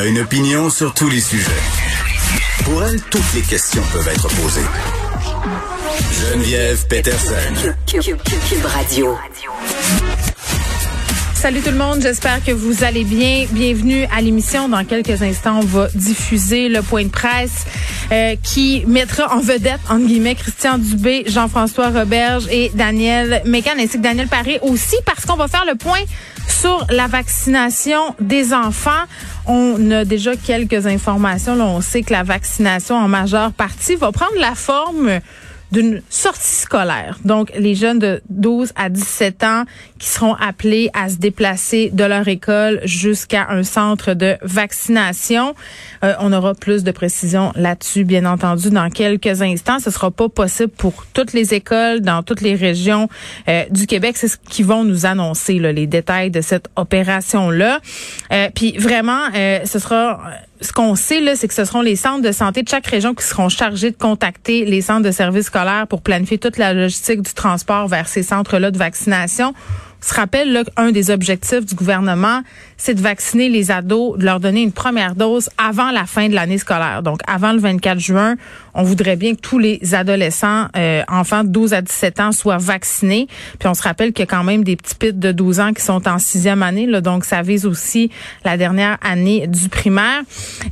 a une opinion sur tous les sujets. Pour elle, toutes les questions peuvent être posées. Geneviève Peterson. Cube Radio. Salut tout le monde, j'espère que vous allez bien. Bienvenue à l'émission. Dans quelques instants, on va diffuser le point de presse euh, qui mettra en vedette, entre guillemets, Christian Dubé, Jean-François Roberge et Daniel Mécan, ainsi que Daniel Paré aussi, parce qu'on va faire le point sur la vaccination des enfants. On a déjà quelques informations. On sait que la vaccination en majeure partie va prendre la forme d'une sortie scolaire. Donc, les jeunes de 12 à 17 ans qui seront appelés à se déplacer de leur école jusqu'à un centre de vaccination. Euh, on aura plus de précisions là-dessus, bien entendu, dans quelques instants. Ce sera pas possible pour toutes les écoles dans toutes les régions euh, du Québec. C'est ce qu'ils vont nous annoncer, là, les détails de cette opération-là. Euh, puis vraiment, ce sera ce qu'on sait, là, c'est que ce seront les centres de santé de chaque région qui seront chargés de contacter les centres de services scolaires pour planifier toute la logistique du transport vers ces centres-là de vaccination se rappelle là, un des objectifs du gouvernement, c'est de vacciner les ados, de leur donner une première dose avant la fin de l'année scolaire. Donc, avant le 24 juin, on voudrait bien que tous les adolescents, euh, enfants de 12 à 17 ans, soient vaccinés. Puis on se rappelle qu'il y a quand même des petits pits de 12 ans qui sont en sixième année. Là, donc, ça vise aussi la dernière année du primaire.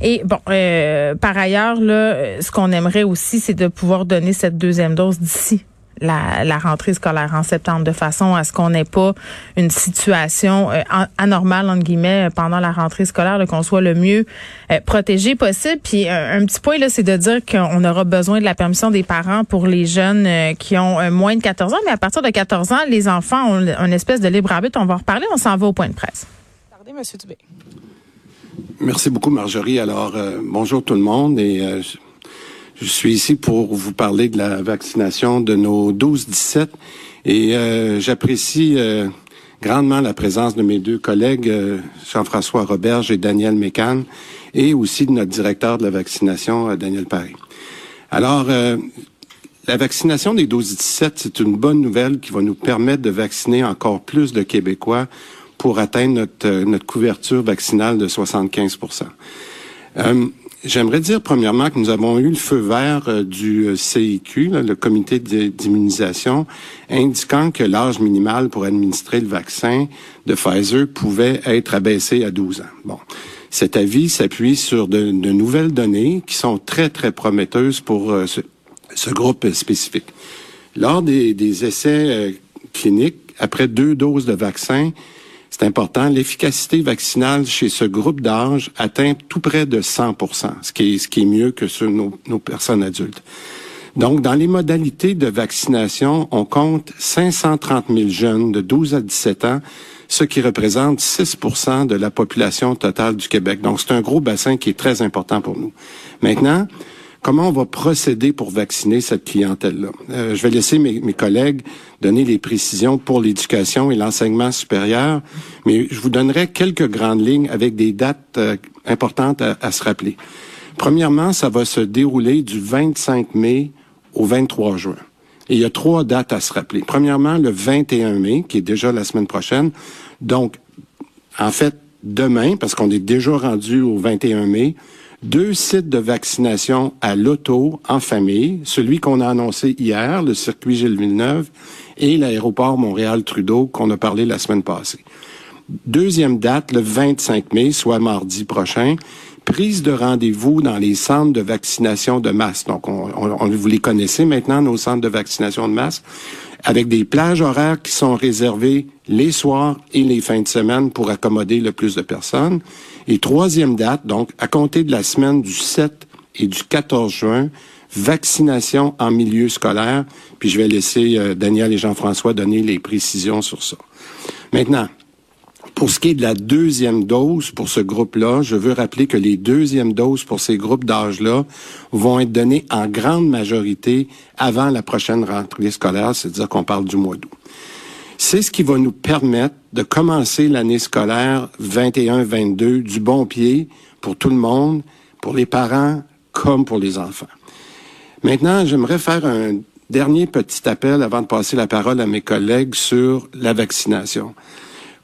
Et bon, euh, par ailleurs, là, ce qu'on aimerait aussi, c'est de pouvoir donner cette deuxième dose d'ici la, rentrée scolaire en septembre de façon à ce qu'on n'ait pas une situation euh, anormale entre guillemets pendant la rentrée scolaire, qu'on soit le mieux euh, protégé possible. Puis un, petit point là, c'est de dire qu'on aura besoin de la permission des parents pour les jeunes euh, qui ont moins de 14 ans, mais à partir de 14 ans, les enfants ont une espèce de libre arbitre. On va en reparler. On s'en va au point de presse. Pardon, Monsieur Dubé. Merci beaucoup, Marjorie. Alors, bonjour tout le monde et je suis ici pour vous parler de la vaccination de nos 12-17 et euh, j'apprécie euh, grandement la présence de mes deux collègues, euh, Jean-François Roberge et Daniel Mécan, et aussi de notre directeur de la vaccination, Daniel Paris. Alors, la vaccination des 12-17, c'est une bonne nouvelle qui va nous permettre de vacciner encore plus de Québécois pour atteindre notre, notre couverture vaccinale de 75 J'aimerais dire premièrement que nous avons eu le feu vert euh, du euh, CIQ, le comité d'immunisation, indiquant que l'âge minimal pour administrer le vaccin de Pfizer pouvait être abaissé à 12 ans. Bon. Cet avis s'appuie sur de, nouvelles données qui sont très, très prometteuses pour euh, ce, groupe spécifique. Lors des, des essais cliniques, après deux doses de vaccin, c'est important, l'efficacité vaccinale chez ce groupe d'âge atteint tout près de 100 ce qui est, ce qui est mieux que sur nos, nos personnes adultes. Donc, dans les modalités de vaccination, on compte 530 000 jeunes de 12 à 17 ans, ce qui représente 6% de la population totale du Québec. Donc, c'est un gros bassin qui est très important pour nous. Maintenant, Comment on va procéder pour vacciner cette clientèle-là? Euh, je vais laisser mes, collègues donner les précisions pour l'éducation et l'enseignement supérieur, mais je vous donnerai quelques grandes lignes avec des dates euh, importantes à, se rappeler. Premièrement, ça va se dérouler du 25 mai au 23 juin. Il y a trois dates à se rappeler. Premièrement, le 21 mai, qui est déjà la semaine prochaine. Donc, en fait, demain, parce qu'on est déjà rendu au 21 mai, deux sites de vaccination à l'auto en famille, celui qu'on a annoncé hier, le circuit Gilles Villeneuve, et l'aéroport Montréal-Trudeau qu'on a parlé la semaine passée. Deuxième date, le 25 mai, soit mardi prochain, prise de rendez-vous dans les centres de vaccination de masse. Donc, on, on, vous les connaissez maintenant, nos centres de vaccination de masse, avec des plages horaires qui sont réservées les soirs et les fins de semaine pour accommoder le plus de personnes. Et troisième date, donc, à compter de la semaine du 7 et du 14 juin, vaccination en milieu scolaire. Puis je vais laisser euh, Daniel et Jean-François donner les précisions sur ça. Maintenant, pour ce qui est de la deuxième dose pour ce groupe-là, je veux rappeler que les deuxièmes doses pour ces groupes d'âge-là vont être données en grande majorité avant la prochaine rentrée scolaire, c'est-à-dire qu'on parle du mois d'août. C'est ce qui va nous permettre de commencer l'année scolaire 21-22 du bon pied pour tout le monde, pour les parents comme pour les enfants. Maintenant, j'aimerais faire un dernier petit appel avant de passer la parole à mes collègues sur la vaccination.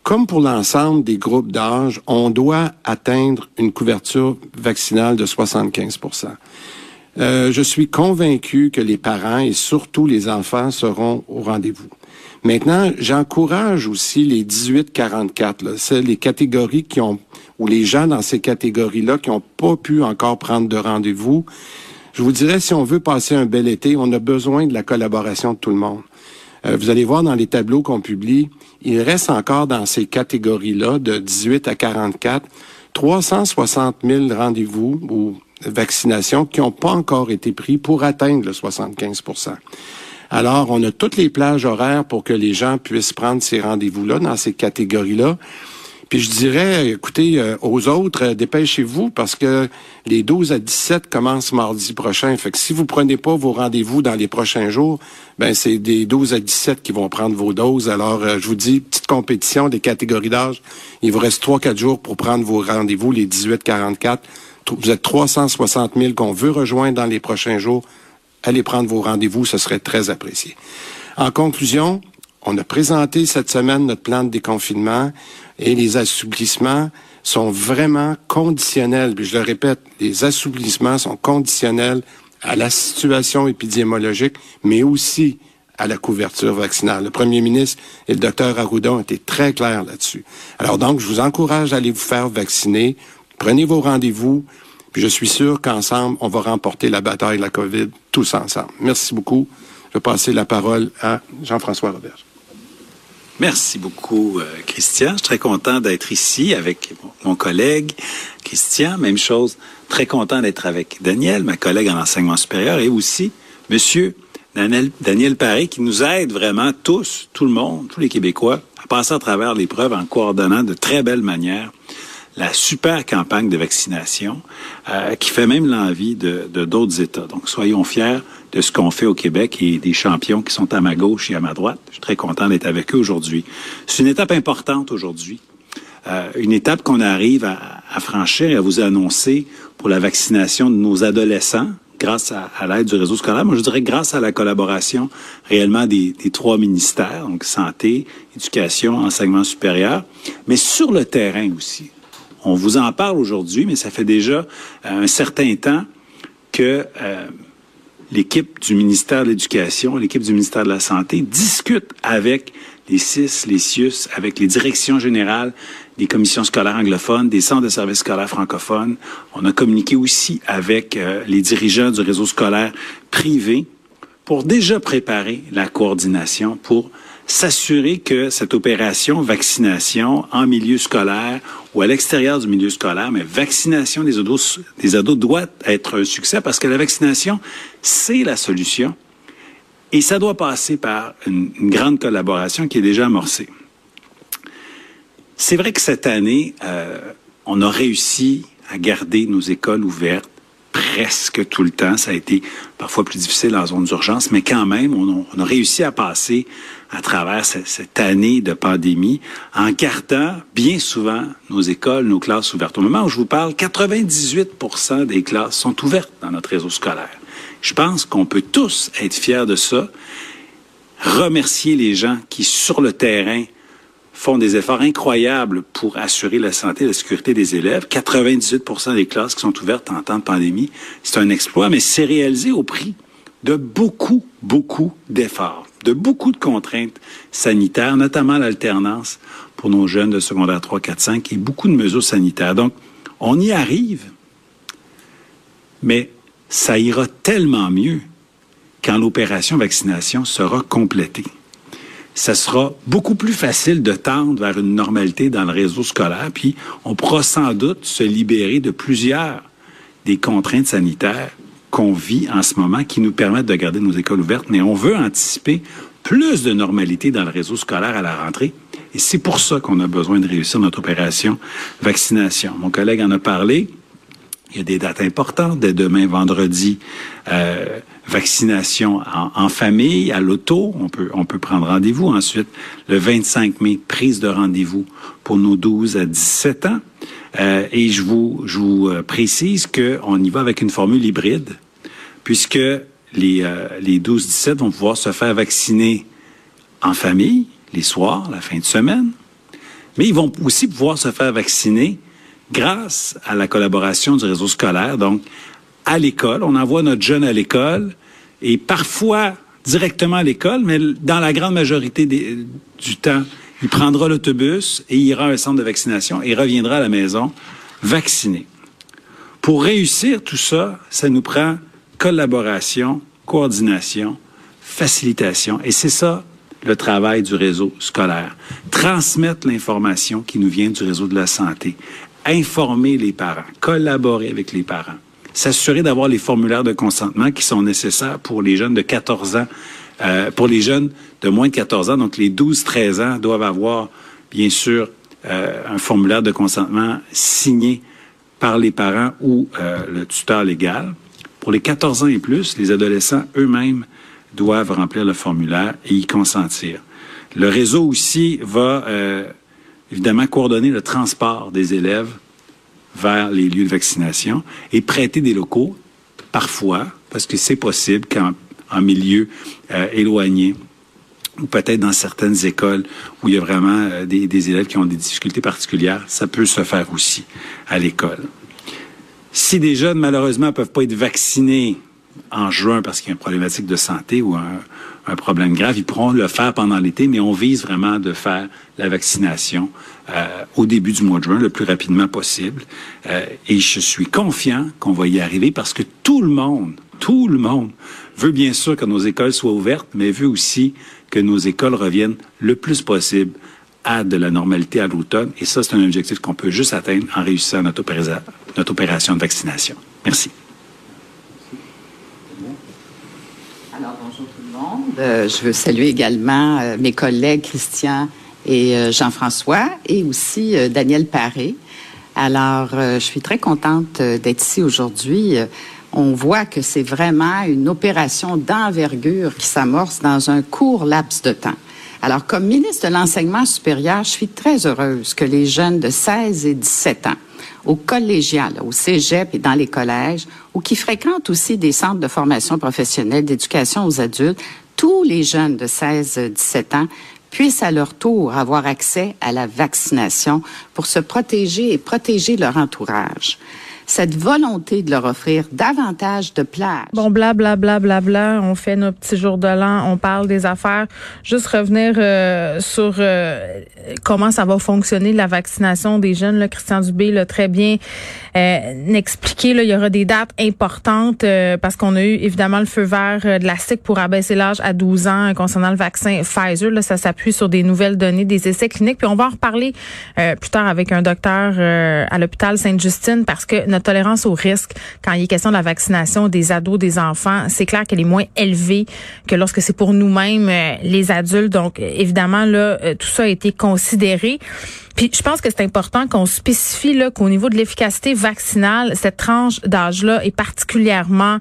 Comme pour l'ensemble des groupes d'âge, on doit atteindre une couverture vaccinale de 75% euh, Je suis convaincu que les parents et surtout les enfants seront au rendez-vous. Maintenant, j'encourage aussi les 18-44, c'est les catégories qui ont, ou les gens dans ces catégories-là qui n'ont pas pu encore prendre de rendez-vous. Je vous dirais, si on veut passer un bel été, on a besoin de la collaboration de tout le monde. Euh, vous allez voir dans les tableaux qu'on publie, il reste encore dans ces catégories-là de 18 à 44 360 000 rendez-vous ou vaccinations qui n'ont pas encore été pris pour atteindre le 75% Alors, on a toutes les plages horaires pour que les gens puissent prendre ces rendez-vous-là dans ces catégories-là. Puis je dirais, écoutez, euh, aux autres, euh, dépêchez-vous parce que les 12 à 17 commencent mardi prochain. Fait que si vous prenez pas vos rendez-vous dans les prochains jours, ben c'est des 12 à 17 qui vont prendre vos doses. Alors, euh, je vous dis, petite compétition des catégories d'âge. Il vous reste 3-4 jours pour prendre vos rendez-vous, les 18-44. Vous êtes 360 000 qu'on veut rejoindre dans les prochains jours. Allez prendre vos rendez-vous, ce serait très apprécié. En conclusion, on a présenté cette semaine notre plan de déconfinement et les assouplissements sont vraiment conditionnels. Puis je le répète, les assouplissements sont conditionnels à la situation épidémiologique, mais aussi à la couverture vaccinale. Le premier ministre et le docteur Arruda ont été très clairs là-dessus. Alors donc, je vous encourage à aller vous faire vacciner. Prenez vos rendez-vous. Puis je suis sûr qu'ensemble, on va remporter la bataille de la COVID tous ensemble. Merci beaucoup. Je vais passer la parole à Jean-François Robert. Merci beaucoup, euh, Christian. Je suis très content d'être ici avec mon collègue Christian. Même chose, très content d'être avec Daniel, ma collègue en enseignement supérieur, et aussi Monsieur Daniel, Daniel Paré, qui nous aide vraiment tous, tout le monde, tous les Québécois, à passer à travers l'épreuve en coordonnant de très belle manière la super campagne de vaccination euh, qui fait même l'envie de d'autres États. Donc, soyons fiers de ce qu'on fait au Québec et des champions qui sont à ma gauche et à ma droite. Je suis très content d'être avec eux aujourd'hui. C'est une étape importante aujourd'hui. Euh, une étape qu'on arrive à, à, franchir et à vous annoncer pour la vaccination de nos adolescents grâce à, à l'aide du réseau scolaire. Moi, je dirais grâce à la collaboration réellement des, des trois ministères, donc santé, éducation, enseignement supérieur, mais sur le terrain aussi. On vous en parle aujourd'hui, mais ça fait déjà euh, un certain temps que euh, l'équipe du ministère de l'Éducation, l'équipe du ministère de la Santé discute avec les CIS, les CIUS, avec les directions générales des commissions scolaires anglophones, des centres de services scolaires francophones. On a communiqué aussi avec euh, les dirigeants du réseau scolaire privé pour déjà préparer la coordination pour s'assurer que cette opération vaccination en milieu scolaire ou à l'extérieur du milieu scolaire, mais vaccination des ados, des ados doit être un succès parce que la vaccination, c'est la solution. Et ça doit passer par une, grande collaboration qui est déjà amorcée. C'est vrai que cette année, euh, on a réussi à garder nos écoles ouvertes presque tout le temps. Ça a été parfois plus difficile en zone d'urgence, mais quand même, on, a réussi à passer à travers cette, année de pandémie en gardant bien souvent nos écoles, nos classes ouvertes. Au moment où je vous parle, 98% des classes sont ouvertes dans notre réseau scolaire. Je pense qu'on peut tous être fiers de ça, remercier les gens qui, sur le terrain, font des efforts incroyables pour assurer la santé et la sécurité des élèves. 98% des classes qui sont ouvertes en temps de pandémie, c'est un exploit, mais c'est réalisé au prix de beaucoup, beaucoup d'efforts, de beaucoup de contraintes sanitaires, notamment l'alternance pour nos jeunes de secondaire 3, 4, 5 et beaucoup de mesures sanitaires. Donc, on y arrive, mais ça ira tellement mieux quand l'opération vaccination sera complétée ça sera beaucoup plus facile de tendre vers une normalité dans le réseau scolaire, puis on pourra sans doute se libérer de plusieurs des contraintes sanitaires qu'on vit en ce moment qui nous permettent de garder nos écoles ouvertes, mais on veut anticiper plus de normalité dans le réseau scolaire à la rentrée. Et c'est pour ça qu'on a besoin de réussir notre opération vaccination. Mon collègue en a parlé. Il y a des dates importantes. Dès demain, vendredi, euh, vaccination en, famille, à l'auto, on peut, on peut prendre rendez-vous. Ensuite, le 25 mai, prise de rendez-vous pour nos 12 à 17 ans. Euh, et je vous, je vous euh, précise qu'on y va avec une formule hybride, puisque les, euh, les 12-17 vont pouvoir se faire vacciner en famille, les soirs, la fin de semaine, Mais ils vont aussi pouvoir se faire vacciner grâce à la collaboration du réseau scolaire. Donc, à l'école, on envoie notre jeune à l'école et parfois directement à l'école, mais dans la grande majorité du temps, il prendra l'autobus et ira à un centre de vaccination et reviendra à la maison vacciné. Pour réussir tout ça, ça nous prend collaboration, coordination, facilitation. Et c'est ça le travail du réseau scolaire. Transmettre l'information qui nous vient du réseau de la santé. Informer les parents, collaborer avec les parents. S'assurer d'avoir les formulaires de consentement qui sont nécessaires pour les jeunes de 14 ans, euh, pour les jeunes de moins de 14 ans. Donc, les 12-13 ans doivent avoir, bien sûr, euh, un formulaire de consentement signé par les parents ou euh, le tuteur légal. Pour les 14 ans et plus, les adolescents eux-mêmes doivent remplir le formulaire et y consentir. Le réseau aussi va euh, évidemment coordonner le transport des élèves vers les lieux de vaccination et prêter des locaux, parfois, parce que c'est possible qu'en en milieu euh, éloigné, ou peut-être dans certaines écoles où il y a vraiment euh, des, des, élèves qui ont des difficultés particulières, ça peut se faire aussi à l'école. Si des jeunes, malheureusement, peuvent pas être vaccinés en juin parce qu'il y a une problématique de santé ou un, problème grave, ils pourront le faire pendant l'été, mais on vise vraiment de faire la vaccination euh, au début du mois de juin, le plus rapidement possible. Euh, et je suis confiant qu'on va y arriver parce que tout le monde, tout le monde veut bien sûr que nos écoles soient ouvertes, mais veut aussi que nos écoles reviennent le plus possible à de la normalité à l'automne. Et ça, c'est un objectif qu'on peut juste atteindre en réussissant notre, opération de vaccination. Merci. Alors, bonjour tout le monde. Euh, je veux saluer également euh, mes collègues Christian et euh, Jean-François et aussi Daniel Paré. Alors, je suis très contente d'être ici aujourd'hui. On voit que c'est vraiment une opération d'envergure qui s'amorce dans un court laps de temps. Alors, comme ministre de l'Enseignement supérieur, je suis très heureuse que les jeunes de 16 et 17 ans, au collégial, au cégep et dans les collèges, ou qui fréquentent aussi des centres de formation professionnelle d'éducation aux adultes, tous les jeunes de 16 et 17 ans puissent à leur tour avoir accès à la vaccination pour se protéger et protéger leur entourage cette volonté de leur offrir davantage de plages. Bon, bla, bla, bla, bla. On fait nos petits jours de l'an, on parle des affaires. Juste revenir euh, sur euh, comment ça va fonctionner, la vaccination des jeunes. Là, Christian Dubé l'a très bien euh, expliqué. Là, il y aura des dates importantes euh, parce qu'on a eu évidemment le feu vert de la SIC pour abaisser l'âge à 12 ans concernant le vaccin Pfizer. Là, ça s'appuie sur des nouvelles données des essais cliniques. Puis on va en reparler plus tard avec un docteur à l'hôpital Sainte-Justine parce que notre tolérance au risque quand il est question de la vaccination des ados, des enfants, c'est clair qu'elle est moins élevée que lorsque c'est pour nous-mêmes, euh, les adultes. Donc, évidemment, là, euh, tout ça a été considéré. Puis je pense que c'est important qu'on spécifie là qu'au niveau de l'efficacité vaccinale, cette tranche d'âge-là est particulièrement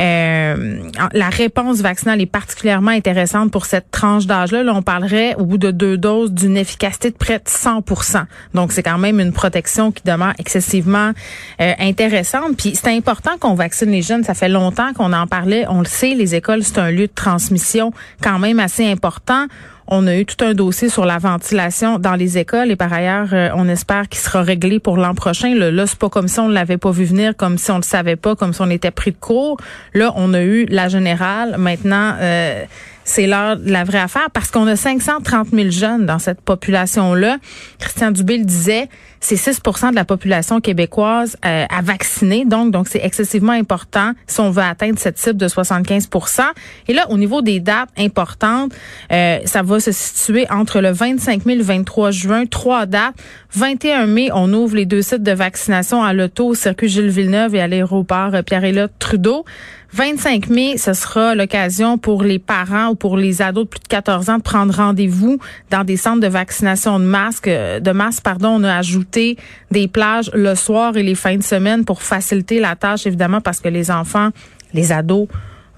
euh, la réponse vaccinale est particulièrement intéressante pour cette tranche d'âge-là. Là, on parlerait au bout de deux doses d'une efficacité de près de 100% Donc c'est quand même une protection qui demeure excessivement euh, intéressante. Puis c'est important qu'on vaccine les jeunes. Ça fait longtemps qu'on en parlait. On le sait, les écoles c'est un lieu de transmission quand même assez important. On a eu tout un dossier sur la ventilation dans les écoles et par ailleurs, euh, on espère qu'il sera réglé pour l'an prochain. Là, là c'est pas comme si on ne l'avait pas vu venir, comme si on ne le savait pas, comme si on était pris de court. Là, on a eu la générale. Maintenant, euh, c'est l'heure de la vraie affaire parce qu'on a 530 000 jeunes dans cette population-là. Christian Dubé le disait, c'est 6% de la population québécoise euh, à vacciner. Donc, donc c'est excessivement important si on veut atteindre cette cible de 75% Et là, au niveau des dates importantes, euh, ça va se situer entre le 25 mai et le 23 juin. Trois dates. 21 mai, on ouvre les deux sites de vaccination à l'auto, au circuit Gilles Villeneuve et à l'aéroport Pierre-Éliott Trudeau. 25 mai, ce sera l'occasion pour les parents ou pour les ados de plus de 14 ans de prendre rendez-vous dans des centres de vaccination de masques. De masse, pardon, on a ajouté des plages le soir et les fins de semaine pour faciliter la tâche, évidemment, parce que les enfants, les ados,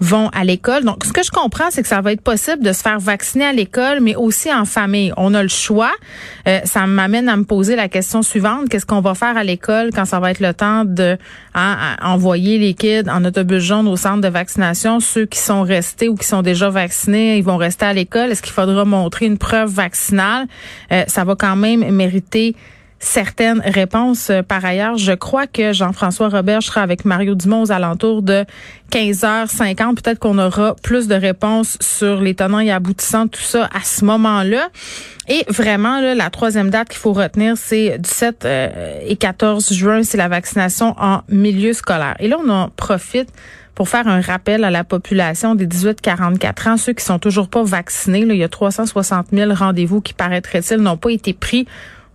vont à l'école. Donc, ce que je comprends, c'est que ça va être possible de se faire vacciner à l'école, mais aussi en famille. On a le choix. Euh, ça m'amène à me poser la question suivante. Qu'est-ce qu'on va faire à l'école quand ça va être le temps de hein, envoyer les kids en autobus jaune au centre de vaccination? Ceux qui sont restés ou qui sont déjà vaccinés, ils vont rester à l'école. Est-ce qu'il faudra montrer une preuve vaccinale? Euh, ça va quand même mériter certaines réponses. Euh, par ailleurs, je crois que Jean-François Robert sera avec Mario Dumont aux alentours de 15h50. Peut-être qu'on aura plus de réponses sur les tenants et aboutissants tout ça à ce moment-là. Et vraiment, la troisième date qu'il faut retenir, c'est du 7 euh, et 14 juin, c'est la vaccination en milieu scolaire. Et là, on en profite pour faire un rappel à la population des 18-44 ans, ceux qui sont toujours pas vaccinés. Il y a 360 000 rendez-vous qui, paraîtraient-ils, n'ont pas été pris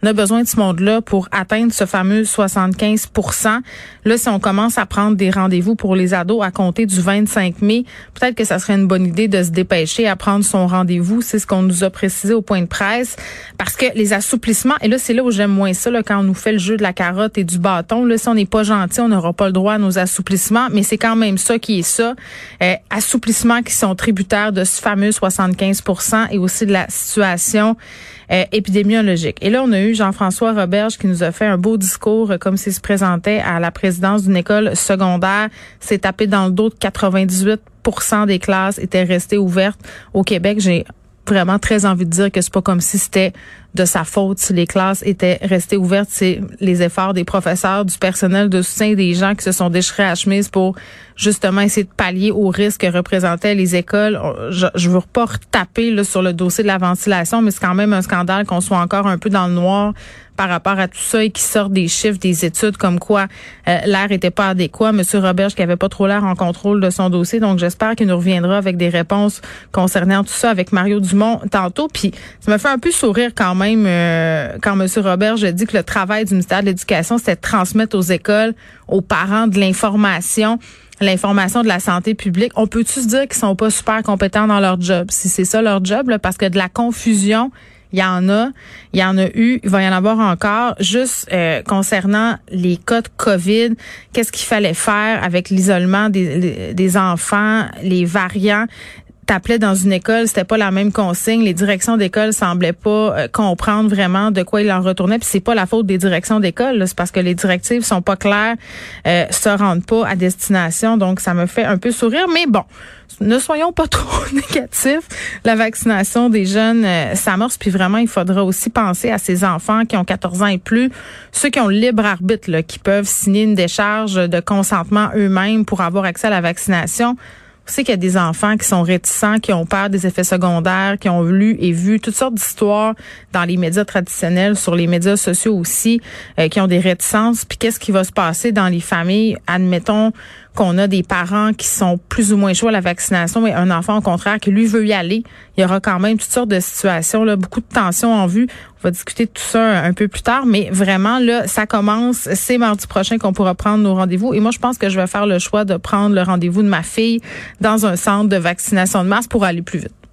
on a besoin de ce monde-là pour atteindre ce fameux 75% Là, si on commence à prendre des rendez-vous pour les ados à compter du 25 mai, peut-être que ça serait une bonne idée de se dépêcher à prendre son rendez-vous. C'est ce qu'on nous a précisé au point de presse. Parce que les assouplissements, et là, c'est là où j'aime moins ça, là, quand on nous fait le jeu de la carotte et du bâton. Là, si on n'est pas gentil, on n'aura pas le droit à nos assouplissements, mais c'est quand même ça qui est ça. Euh, assouplissements qui sont tributaires de ce fameux 75% et aussi de la situation euh, épidémiologique. Et là, on a eu Jean-François Roberge qui nous a fait un beau discours euh, comme s'il se présentait à la présidence d'une école secondaire. S'est tapé dans le dos de 98 des classes étaient restées ouvertes au Québec. J'ai vraiment très envie de dire que c'est pas comme si c'était de sa faute si les classes étaient restées ouvertes. C'est les efforts des professeurs, du personnel de soutien, des gens qui se sont déchirés à chemise pour justement essayer de pallier aux risques que représentaient les écoles. Je, je veux pas retaper là, sur le dossier de la ventilation, mais c'est quand même un scandale qu'on soit encore un peu dans le noir par rapport à tout ça et qui sortent des chiffres, des études comme quoi euh, l'air était pas adéquat. Monsieur Roberge qui avait pas trop l'air en contrôle de son dossier, donc j'espère qu'il nous reviendra avec des réponses concernant tout ça avec Mario Dumont tantôt. Puis ça me fait un peu sourire quand même euh, quand M. Robert, je dis que le travail du ministère de l'Éducation, c'était de transmettre aux écoles, aux parents de l'information l'information de la santé publique. On peut-tu se dire qu'ils sont pas super compétents dans leur job? Si c'est ça leur job, parce que de la confusion, il y en a, il y en a eu, il va y en avoir encore. Juste euh, concernant les cas de COVID, qu'est-ce qu'il fallait faire avec l'isolement des, des enfants, les variants? T'appelais dans une école, c'était pas la même consigne. Les directions d'école semblaient pas euh, comprendre vraiment de quoi il en retournait. Puis c'est pas la faute des directions d'école, c'est parce que les directives sont pas claires, euh, se rendent pas à destination. Donc ça me fait un peu sourire. Mais bon, ne soyons pas trop négatifs. La vaccination des jeunes euh, s'amorce. Puis vraiment, il faudra aussi penser à ces enfants qui ont 14 ans et plus, ceux qui ont le libre arbitre, là, qui peuvent signer une décharge de consentement eux-mêmes pour avoir accès à la vaccination. On sait qu'il y a des enfants qui sont réticents, qui ont peur des effets secondaires, qui ont lu et vu toutes sortes d'histoires dans les médias traditionnels, sur les médias sociaux aussi, euh, qui ont des réticences. Puis qu'est-ce qui va se passer dans les familles? Admettons qu'on a des parents qui sont plus ou moins chauds à la vaccination, mais un enfant au contraire qui lui veut y aller. Il y aura quand même toutes sortes de situations, là, beaucoup de tensions en vue. On va discuter de tout ça un peu plus tard, mais vraiment là, ça commence. C'est mardi prochain qu'on pourra prendre nos rendez-vous. Et moi, je pense que je vais faire le choix de prendre le rendez-vous de ma fille dans un centre de vaccination de masse pour aller plus vite.